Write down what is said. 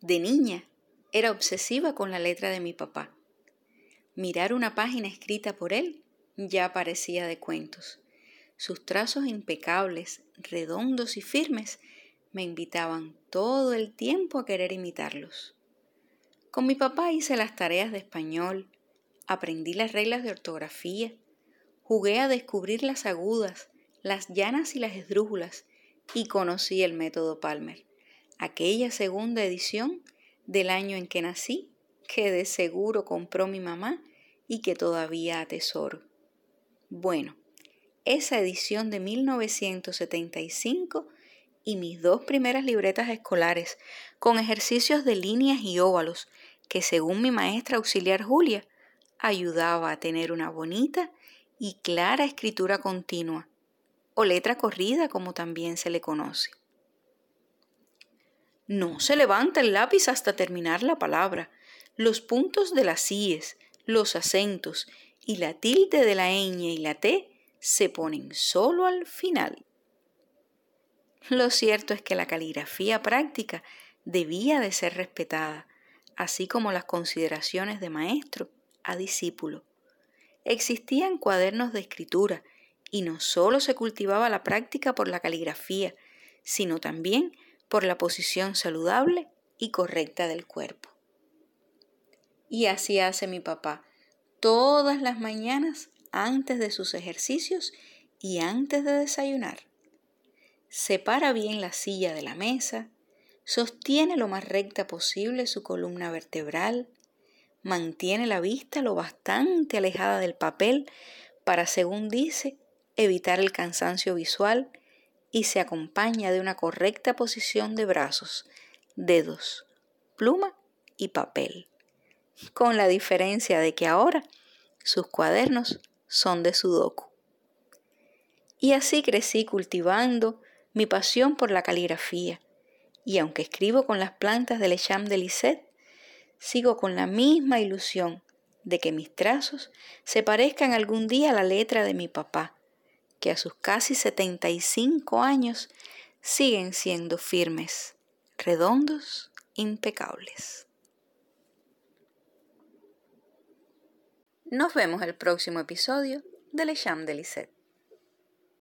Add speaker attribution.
Speaker 1: De niña, era obsesiva con la letra de mi papá. Mirar una página escrita por él ya parecía de cuentos. Sus trazos impecables, redondos y firmes me invitaban todo el tiempo a querer imitarlos. Con mi papá hice las tareas de español, aprendí las reglas de ortografía, jugué a descubrir las agudas, las llanas y las esdrújulas y conocí el método Palmer, aquella segunda edición del año en que nací, que de seguro compró mi mamá y que todavía atesoro. Bueno, esa edición de 1975 y mis dos primeras libretas escolares con ejercicios de líneas y óvalos que según mi maestra auxiliar Julia ayudaba a tener una bonita y clara escritura continua o letra corrida como también se le conoce. No se levanta el lápiz hasta terminar la palabra. Los puntos de las síes, los acentos y la tilde de la ñ y la t se ponen solo al final. Lo cierto es que la caligrafía práctica debía de ser respetada, así como las consideraciones de maestro a discípulo. Existían cuadernos de escritura y no solo se cultivaba la práctica por la caligrafía, sino también por la posición saludable y correcta del cuerpo. Y así hace mi papá todas las mañanas antes de sus ejercicios y antes de desayunar. Separa bien la silla de la mesa, sostiene lo más recta posible su columna vertebral, mantiene la vista lo bastante alejada del papel para, según dice, evitar el cansancio visual y se acompaña de una correcta posición de brazos, dedos, pluma y papel, con la diferencia de que ahora sus cuadernos son de sudoku. Y así crecí cultivando mi pasión por la caligrafía, y aunque escribo con las plantas del Echam de Lisette, sigo con la misma ilusión de que mis trazos se parezcan algún día a la letra de mi papá, que a sus casi 75 años siguen siendo firmes, redondos, impecables. Nos vemos el próximo episodio de Le Cham de Lisette.